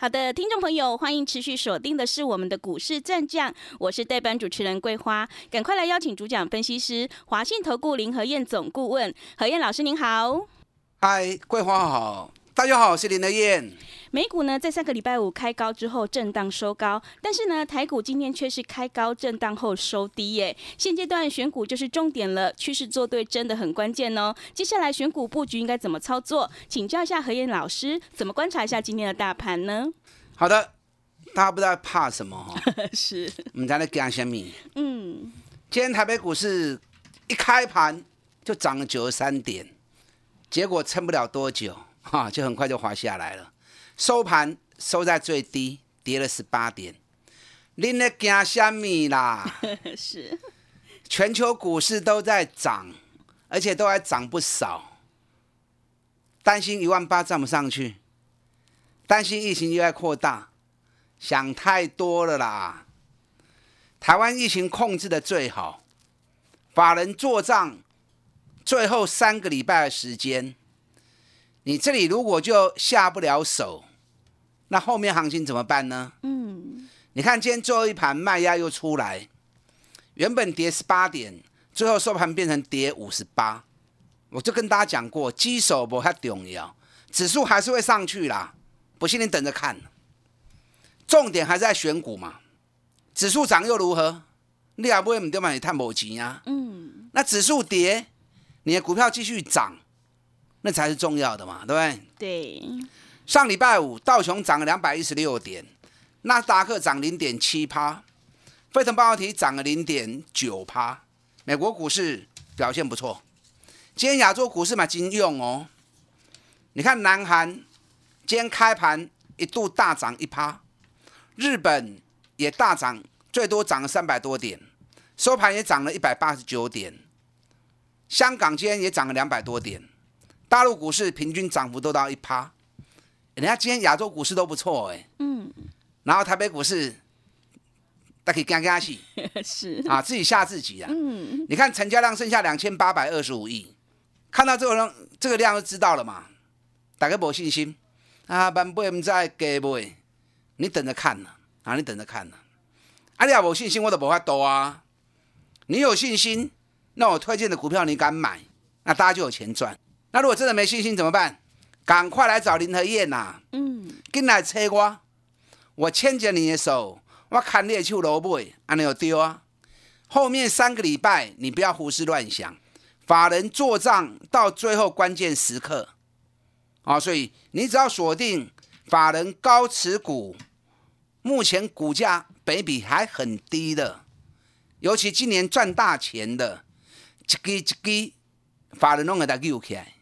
好的，听众朋友，欢迎持续锁定的是我们的股市战将，我是代班主持人桂花，赶快来邀请主讲分析师华信投顾林和燕总顾问何燕老师，您好。嗨，桂花好，大家好，我是林和燕。美股呢，在上个礼拜五开高之后震荡收高，但是呢，台股今天却是开高震荡后收低耶。现阶段选股就是重点了，趋势做对真的很关键哦。接下来选股布局应该怎么操作？请教一下何燕老师，怎么观察一下今天的大盘呢？好的，大家不知道怕什么哈？是，我们在那讲什么？嗯，今天台北股市一开盘就涨了九十三点，结果撑不了多久哈，就很快就滑下来了。收盘收在最低，跌了十八点。您在惊虾米啦？是，全球股市都在涨，而且都还涨不少。担心一万八站不上去，担心疫情又在扩大，想太多了啦。台湾疫情控制的最好，法人做账，最后三个礼拜的时间，你这里如果就下不了手。那后面行情怎么办呢？嗯，你看今天最后一盘卖压又出来，原本跌十八点，最后收盘变成跌五十八。我就跟大家讲过，基手不太重要，指数还是会上去啦。不信你等着看。重点还是在选股嘛，指数涨又如何？你也不会唔对嘛？你探某钱啊？嗯，那指数跌，你的股票继续涨，那才是重要的嘛，对不对？对。上礼拜五，道琼涨了两百一十六点，纳斯达克涨零点七趴，费城半导体涨了零点九趴，美国股市表现不错。今天亚洲股市嘛，金用哦。你看，南韩今天开盘一度大涨一趴，日本也大涨，最多涨了三百多点，收盘也涨了一百八十九点。香港今天也涨了两百多点，大陆股市平均涨幅都到一趴。人家今天亚洲股市都不错哎，嗯，然后台北股市，大可以干干戏，是啊，自己吓自己啊。嗯，你看成交量剩下两千八百二十五亿，看到这个量，这个量就知道了嘛。大家没信心啊，万不唔再给不？你等着看呢，啊，你等着看呢。啊，你要没信心，我都无法多啊。你有信心，那我推荐的股票你敢买，那大家就有钱赚。那如果真的没信心怎么办？赶快来找林和燕呐！嗯，进来催我，我牵着你的手，我看你的手萝卜，安尼有丢啊！后面三个礼拜你不要胡思乱想，法人做账到最后关键时刻啊！所以你只要锁定法人高持股，目前股价北比还很低的，尤其今年赚大钱的，一支一支法人拢给它救起来。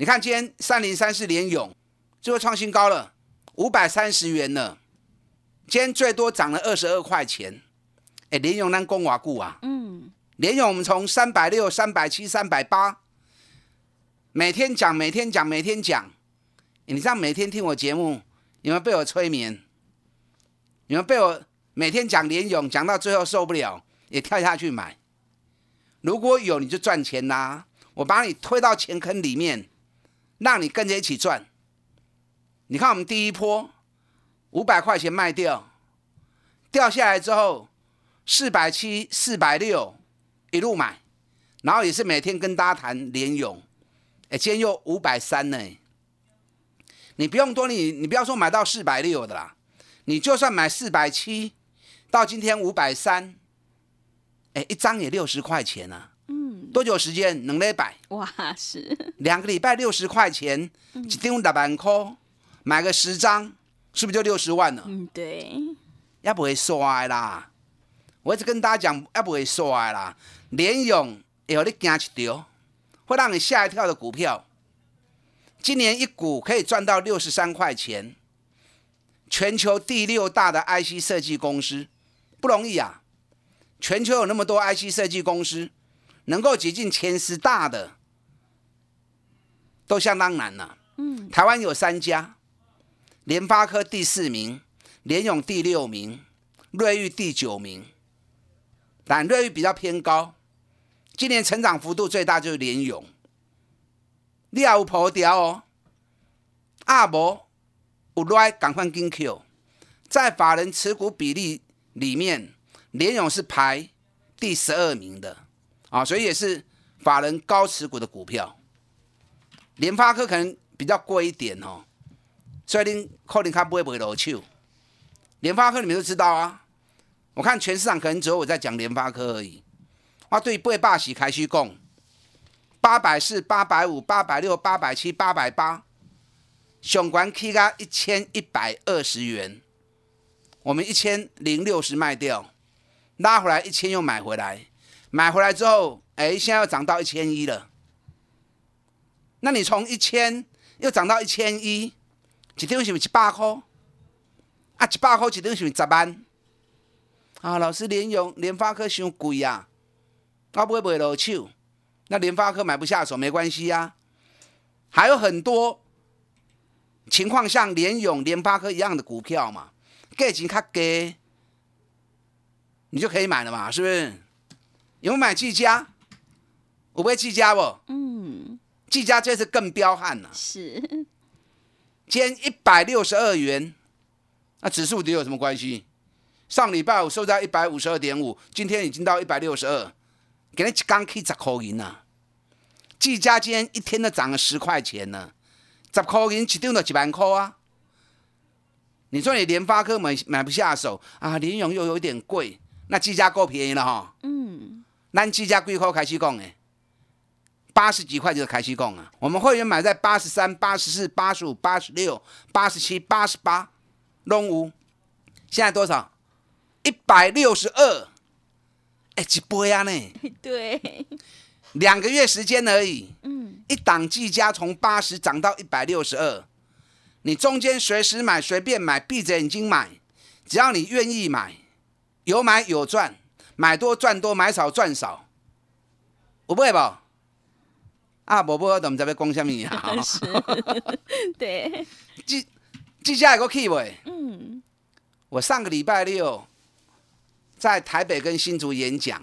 你看，今天三零三四连勇，最后创新高了，五百三十元了。今天最多涨了二十二块钱。哎，连勇能攻瓦固啊？嗯，连勇我们从三百六、三百七、三百八，每天讲，每天讲，每天讲。你这样每天听我节目，有没有被我催眠？有没有被我每天讲连勇，讲到最后受不了，也跳下去买？如果有，你就赚钱啦。我把你推到钱坑里面。让你跟着一起赚。你看我们第一波五百块钱卖掉，掉下来之后四百七、四百六一路买，然后也是每天跟大家谈联勇，哎，今天又五百三呢。你不用多，你你不要说买到四百六的啦，你就算买四百七，到今天五百三，哎，一张也六十块钱啊。多久时间？两礼拜。哇，是两个礼拜六十块钱，一张六万块，买个十张，是不是就六十万了？嗯，对。要不会衰啦！我一直跟大家讲，要不会衰啦。联勇有你惊一条，会让你吓一跳的股票。今年一股可以赚到六十三块钱，全球第六大的 IC 设计公司不容易啊！全球有那么多 IC 设计公司，能够挤进前十大的，都相当难了。嗯，台湾有三家，联发科第四名，联咏第六名，瑞昱第九名。但瑞昱比较偏高，今年成长幅度最大就是联咏。你也有破掉哦，阿无有来赶快跟 Q，在法人持股比例里面，联咏是排第十二名的啊，所以也是法人高持股的股票。联发科可能比较贵一点哦，所以您可能它不会不会落手。联发科你们都知道啊，我看全市场可能只有我在讲联发科而已。啊对八霸喜开始讲。八百四、八百五、八百六、八百七、八百八，上关 K 加一千一百二十元，我们一千零六十卖掉，拉回来一千又买回来，买回来之后，哎，现在又涨到一千一了。那你从一千又涨到一千一，一张是不是一百块？啊，一百块一张是不是十万？啊，老师，联用联发科伤贵啊，我不会卖落手。那联发科买不下手没关系呀，还有很多情况像联勇、联发科一样的股票嘛，价钱较低，你就可以买了嘛，是不是？有没有买技嘉？有买技嘉不？嗯，技嘉这次更彪悍了，是，今天一百六十二元，那指数跌有什么关系？上礼拜五收在一百五十二点五，今天已经到一百六十二。给你一刚可以十块银呐，技嘉今天一天都涨了十块钱呢，十块银一张都几万块啊！你说你联发科买买不下手啊，联咏又有点贵，那技嘉够便宜了哈。嗯，那季家贵块开始讲诶，八十几块就开始讲啊。我们会员买在八十三、八十四、八十五、八十六、八十七、八十八，拢有。现在多少？一百六十二。哎，几倍啊？呢？对，两个月时间而已。嗯，一档计价从八十涨到一百六十二，你中间随时买，随便买，闭着眼睛买，只要你愿意买，有买有赚，买多赚多，买少赚少，有不会不？啊，无无，都唔知要讲什么啊？是，对，计计价有个 key 不？嗯，我上个礼拜六。在台北跟新竹演讲，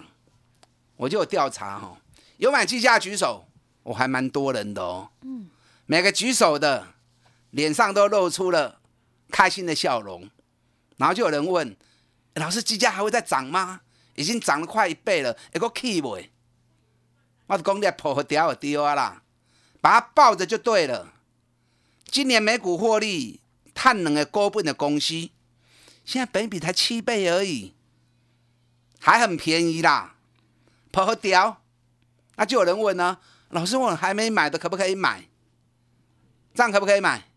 我就有调查哦，有买计价举手，我还蛮多人的哦。嗯，每个举手的脸上都露出了开心的笑容，然后就有人问：老师，计价还会再涨吗？已经涨了快一倍了，一个 key 不？我讲你破掉掉啊啦，把它抱着就对了。今年美股获利，碳能的高本的公司，现在本比才七倍而已。还很便宜啦，破掉，那就有人问呢，老师，我还没买的可不可以买？这样可不可以买？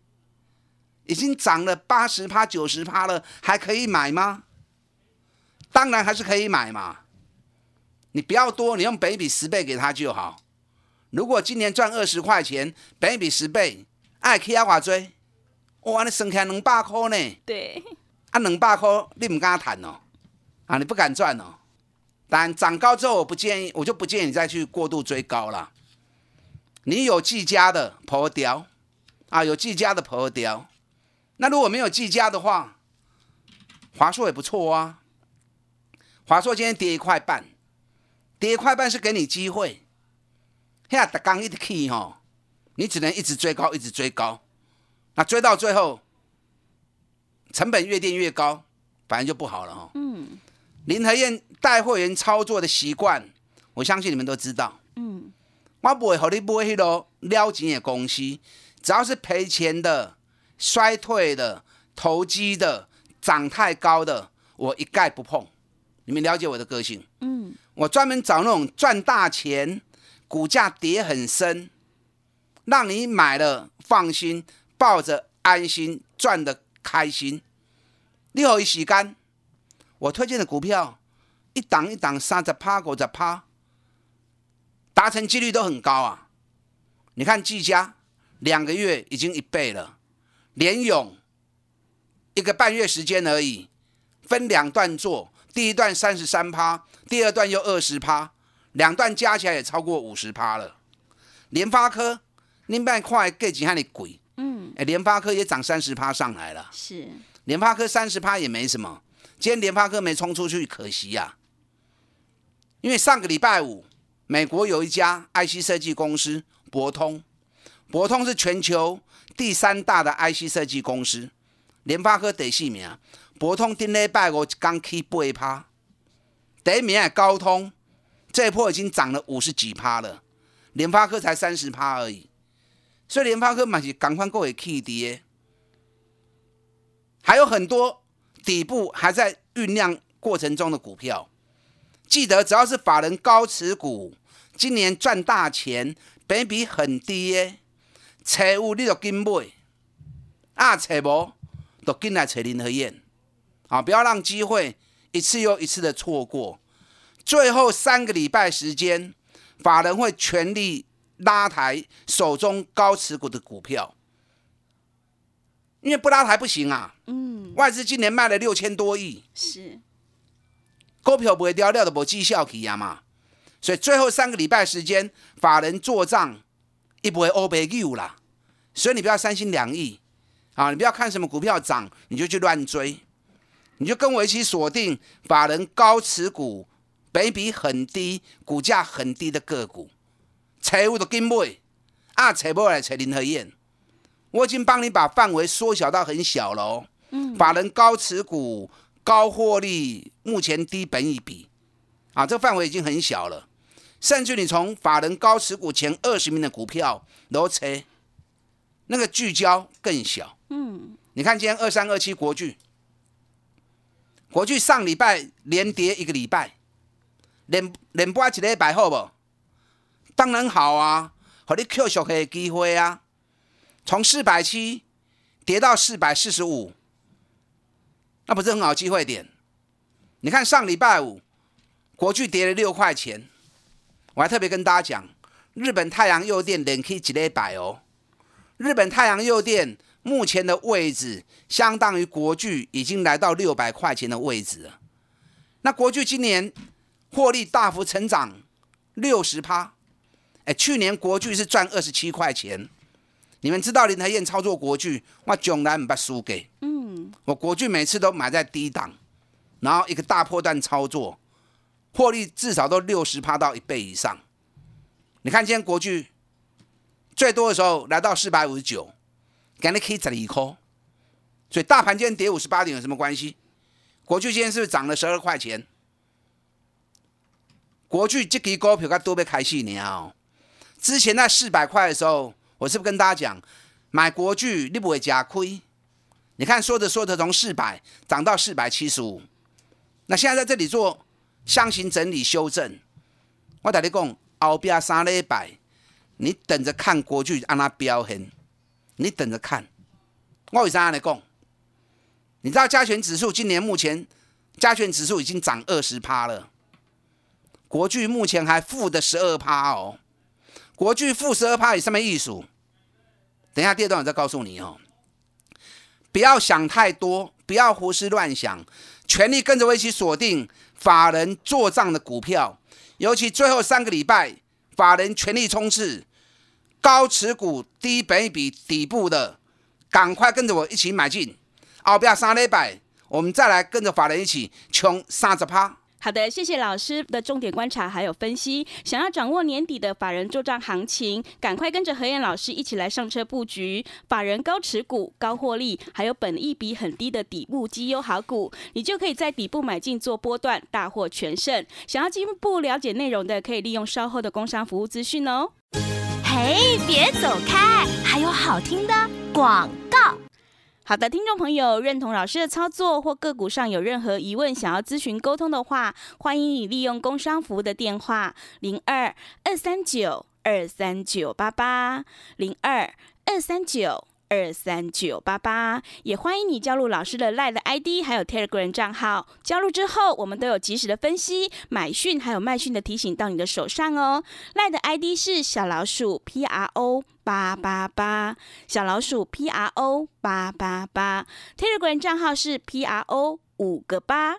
已经涨了八十趴、九十趴了，还可以买吗？当然还是可以买嘛。你不要多，你用本比十倍给他就好。如果今年赚二十块钱，本比十倍，爱去阿华追，哇，你省下两百块呢？对，啊，两百块你唔敢谈哦。啊，你不敢赚哦。但涨高之后，我不建议，我就不建议你再去过度追高了。你有技嘉的破掉啊，有技嘉的破掉。那如果没有技嘉的话，华硕也不错啊。华硕今天跌一块半，跌一块半是给你机会。现在的刚一直 key 哈，你只能一直追高，一直追高。那追到最后，成本越垫越高，反正就不好了哈。嗯。林和燕带会员操作的习惯，我相信你们都知道。嗯，我不会和你买迄个撩钱的公司，只要是赔钱的、衰退的、投机的、涨太高的，我一概不碰。你们了解我的个性。嗯，我专门找那种赚大钱、股价跌很深，让你买了放心、抱着安心、赚的开心。你好，一时间。我推荐的股票，一档一档三十趴、五十趴，达成几率都很高啊！你看技嘉两个月已经一倍了，联勇一个半月时间而已，分两段做，第一段三十三趴，第二段又二十趴，两段加起来也超过五十趴了。联发科，您别看价钱还贵，嗯，哎，联发科也涨三十趴上来了。是，联发科三十趴也没什么，今天联发科没冲出去，可惜呀、因为上个礼拜五，美国有一家 IC 设计公司博通，博通是全球第三大的 IC 设计公司，联发科第四名，博通顶礼拜五刚起八趴，第一名的高通，这一波已经涨了五十几趴了，联发科才三十趴而已，所以联发科嘛是赶快过会起跌。还有很多底部还在酝酿过程中的股票，记得只要是法人高持股，今年赚大钱，本比很低耶，找有你就紧买，啊找无就紧来找林和燕，啊不要让机会一次又一次的错过。最后三个礼拜时间，法人会全力拉抬手中高持股的股票，因为不拉抬不行啊。嗯，外资今年卖了六千多亿，是，股票不会掉掉的无绩效起啊嘛，所以最后三个礼拜时间，法人做账一不会欧北 U 啦，所以你不要三心两意。啊，你不要看什么股票涨你就去乱追，你就跟我一起锁定法人高持股、北比很低、股价很低的个股，财务的跟买啊，财不来财林和燕，我已经帮你把范围缩小到很小了哦。嗯，法人高持股、高获利，目前低本一比，啊，这个范围已经很小了。甚至你从法人高持股前二十名的股票楼车，那个聚焦更小。嗯，你看今天二三二七国巨，国巨上礼拜连跌一个礼拜，连连播一礼拜好不？当然好啊，和你 Q 小的机会啊，从四百七跌到四百四十五，那不是很好机会点？你看上礼拜五国巨跌了六块钱，我还特别跟大家讲，日本太阳诱电连 K 几礼拜哦，日本太阳诱电目前的位置相当于国巨已经来到六百块钱的位置了。那国巨今年获利大幅成长六十趴，哎，去年国巨是赚二十七块钱。你们知道林台燕操作国巨，我从来不输给。嗯，我国巨每次都买在低档，然后一个大破段操作，获利至少都六十趴到一倍以上。你看今天国巨最多的时候来到四百五十九，给你可以十二块，所以大盘今天跌五十八点有什么关系？国巨今天是不是涨了十二块钱？国巨这支股票该多被开戏呢。之前在四百块的时候，我是不是跟大家讲，买国巨你不会加亏？你看说着说着从四百涨到四百七十五，那现在在这里做箱型整理修正，我跟你讲，后边三礼拜，你等着看国巨按它表现，你等着看。我为啥安尼讲？你知道加权指数今年目前加权指数已经涨二十趴了，国巨目前还负的十二趴哦。国巨负十二趴有什么意思？等一下第二段我再告诉你哦。不要想太多，不要胡思乱想，全力跟着我一起锁定法人做账的股票，尤其最后三个礼拜，法人全力冲刺高持股、低本益比底部的，赶快跟着我一起买进。后边三礼拜，我们再来跟着法人一起冲三十趴。好的，谢谢老师的重点观察还有分析。想要掌握年底的法人做账行情，赶快跟着何燕老师一起来上车布局法人高持股、高获利，还有本益比很低的底部绩优好股，你就可以在底部买进做波段，大获全胜。想要进一步了解内容的，可以利用稍后的工商服务资讯哦。嘿，别走开，还有好听的广告。好的，听众朋友，认同老师的操作或个股上有任何疑问，想要咨询沟通的话，欢迎你利用工商服务的电话零二二三九二三九八八零二二三九二三九八八，也欢迎你加入老师的 Line 的 ID 还有 Telegram 账号。加入之后，我们都有及时的分析、买讯还有卖讯的提醒到你的手上哦。Line 的 ID 是小老鼠 P R O。八八八，小老鼠 P R O 八八八，Telegram 账号是 P R O 五个八。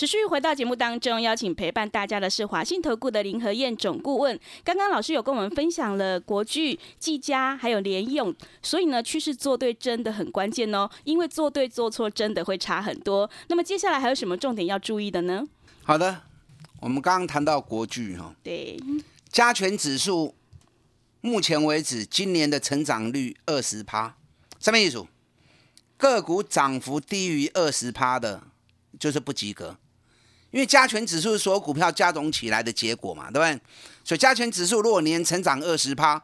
持续回到节目当中，邀请陪伴大家的是华信投顾的林和燕总顾问。刚刚老师有跟我们分享了国巨、技嘉还有联用，所以呢，趋势做对真的很关键哦，因为做对做错真的会差很多。那么接下来还有什么重点要注意的呢？好的，我们刚刚谈到国巨哈，对，加权指数目前为止今年的成长率二十趴，什么意思？个股涨幅低于二十趴的，就是不及格。因为加权指数是所有股票加总起来的结果嘛，对不对？所以加权指数如果年成长二十趴，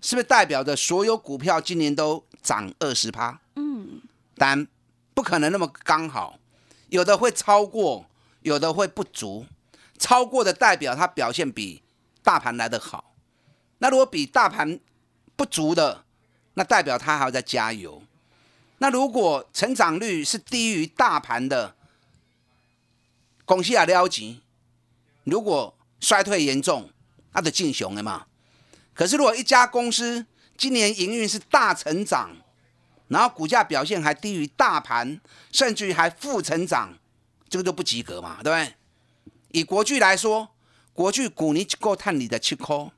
是不是代表着所有股票今年都涨二十趴？嗯，但不可能那么刚好，有的会超过，有的会不足。超过的代表它表现比大盘来得好，那如果比大盘不足的，那代表它还要再加油。那如果成长率是低于大盘的，公司也了钱，如果衰退严重，那就进熊了嘛。可是如果一家公司今年营运是大成长，然后股价表现还低于大盘，甚至于还负成长，这个就不及格嘛，对不对？以国巨来说，国巨股年一个探你的七块，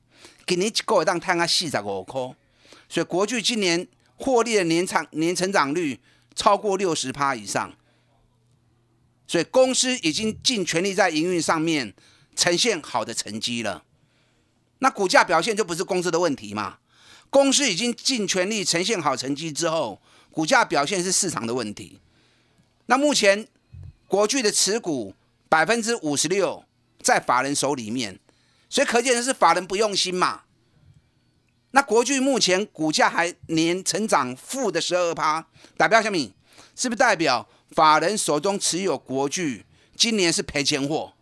今年一个当探啊四十五块，所以国巨今年获利的年长年成长率超过六十趴以上。所以公司已经尽全力在营运上面呈现好的成绩了，那股价表现就不是公司的问题嘛？公司已经尽全力呈现好成绩之后，股价表现是市场的问题。那目前国巨的持股百分之五十六在法人手里面，所以可见的是法人不用心嘛。那国巨目前股价还年成长负的十二趴，代表什么？是不是代表？法人手中持有国巨，今年是赔钱货，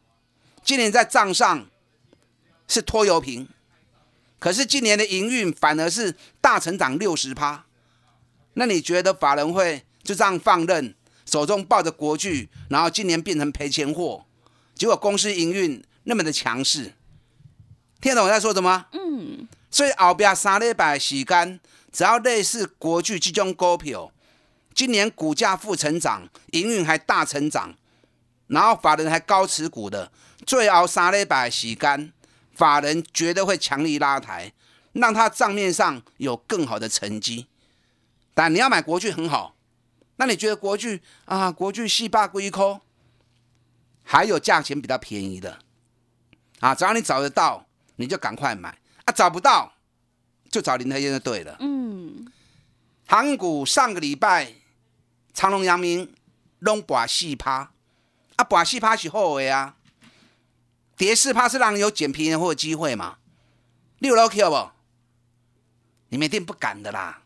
今年在账上是拖油瓶，可是今年的营运反而是大成长六十趴，那你觉得法人会就这样放任，手中抱着国巨，然后今年变成赔钱货，结果公司营运那么的强势，听懂我在说什么？嗯，所以后边三礼拜时间，只要类似国巨这种股票。今年股价负成长，营运还大成长，然后法人还高持股的，最熬三礼拜洗干，法人绝对会强力拉抬，让他账面上有更好的成绩。但你要买国巨很好，那你觉得国巨啊，国巨细霸龟壳，还有价钱比较便宜的啊，只要你找得到，你就赶快买啊，找不到就找林德燕就对了。嗯，航股上个礼拜。长隆、阳明拢拔四趴，啊，拔四趴是好的啊，跌四趴是让你有捡便宜货的机会嘛？六楼 Q 不？你们一定不敢的啦，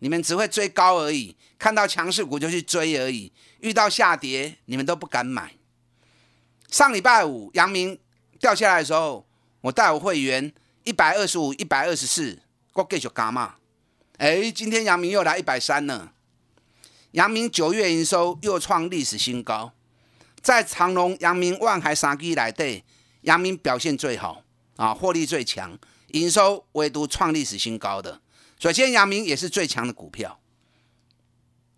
你们只会追高而已，看到强势股就去追而已，遇到下跌你们都不敢买。上礼拜五阳明掉下来的时候，我带我会员一百二十五、一百二十四，我继续加嘛。哎，今天阳明又来一百三了。阳明九月营收又创历史新高，在长隆、阳明、万海三基来对，阳明表现最好啊，获利最强，营收唯独创历史新高。的，所以今天阳明也是最强的股票。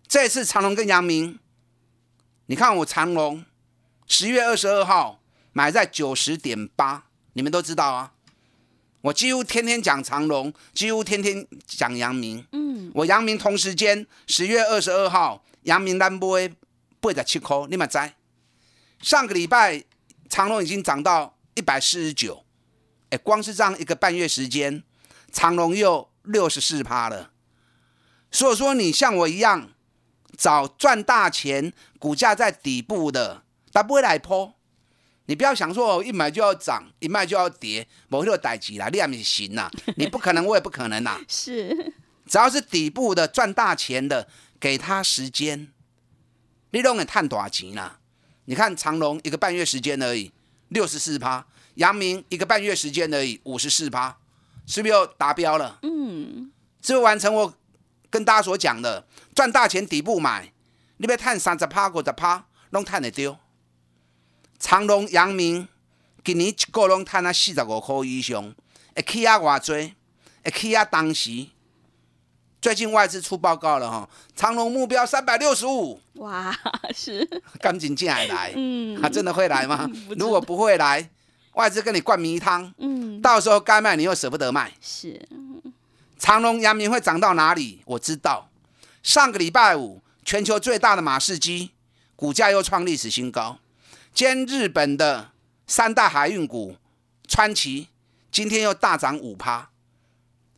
这次长隆跟阳明，你看我长隆十月二十二号买在九十点八，你们都知道啊。我几乎天天讲长隆，几乎天天讲阳明。嗯，我阳明同时间十月二十二号，阳明单波八十七块，你们在？上个礼拜长隆已经涨到一百四十九，哎，光是这样一个半月时间，长隆又六十四趴了。所以说，你像我一样找赚大钱、股价在底部的，它不会来破。你不要想说一买就要涨，一卖就要跌，某一个代级啦，你也不行啦，你不可能，我也不可能啦。是，只要是底部的赚大钱的，给他时间，你都能探大钱啦。你看长隆一个半月时间而已，六十四趴；阳明一个半月时间而已，五十四趴，是不是又达标了？嗯，是不是完成我跟大家所讲的赚大钱底部买？你要探三十趴、五十趴，拢探得丢。长隆、阳明今年一个拢赚啊四十五块以上，会起啊偌济？会起啊当时。最近外资出报告了哈，长隆目标三百六十五。哇，是赶紧进来来，嗯，他真的会来吗？如果不会来，外资跟你灌迷汤，嗯，到时候该卖你又舍不得卖。是，长隆、阳明会涨到哪里？我知道。上个礼拜五，全球最大的马士基股价又创历史新高。兼日本的三大海运股川崎今天又大涨五趴，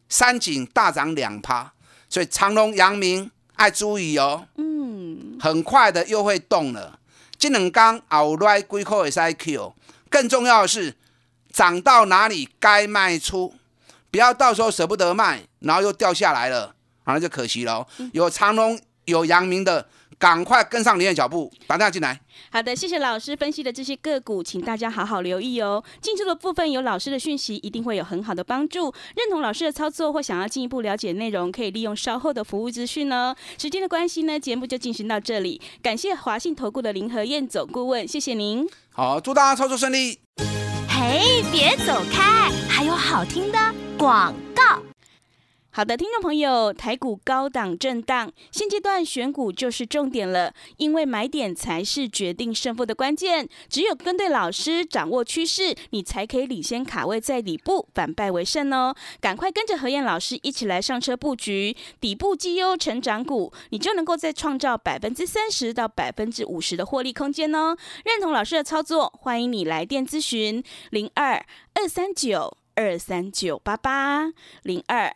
三井大涨两趴，所以长隆、阳明爱注意哦。嗯，很快的又会动了。金冷钢后来归口也是 Q，更重要的是涨到哪里该卖出，不要到时候舍不得卖，然后又掉下来了，那就可惜了。有长隆有阳明的。赶快跟上林的脚步，打电话进来。好的，谢谢老师分析的这些个股，请大家好好留意哦。进出的部分有老师的讯息，一定会有很好的帮助。认同老师的操作或想要进一步了解内容，可以利用稍后的服务资讯哦。时间的关系呢，节目就进行到这里。感谢华信投顾的林和燕总顾问，谢谢您。好，祝大家操作顺利。嘿，别走开，还有好听的广告。好的，听众朋友，台股高档震荡，现阶段选股就是重点了，因为买点才是决定胜负的关键。只有跟对老师，掌握趋势，你才可以领先卡位在底部，反败为胜哦。赶快跟着何燕老师一起来上车布局底部绩优成长股，你就能够再创造百分之三十到百分之五十的获利空间哦。认同老师的操作，欢迎你来电咨询零二二三九二三九八八零二。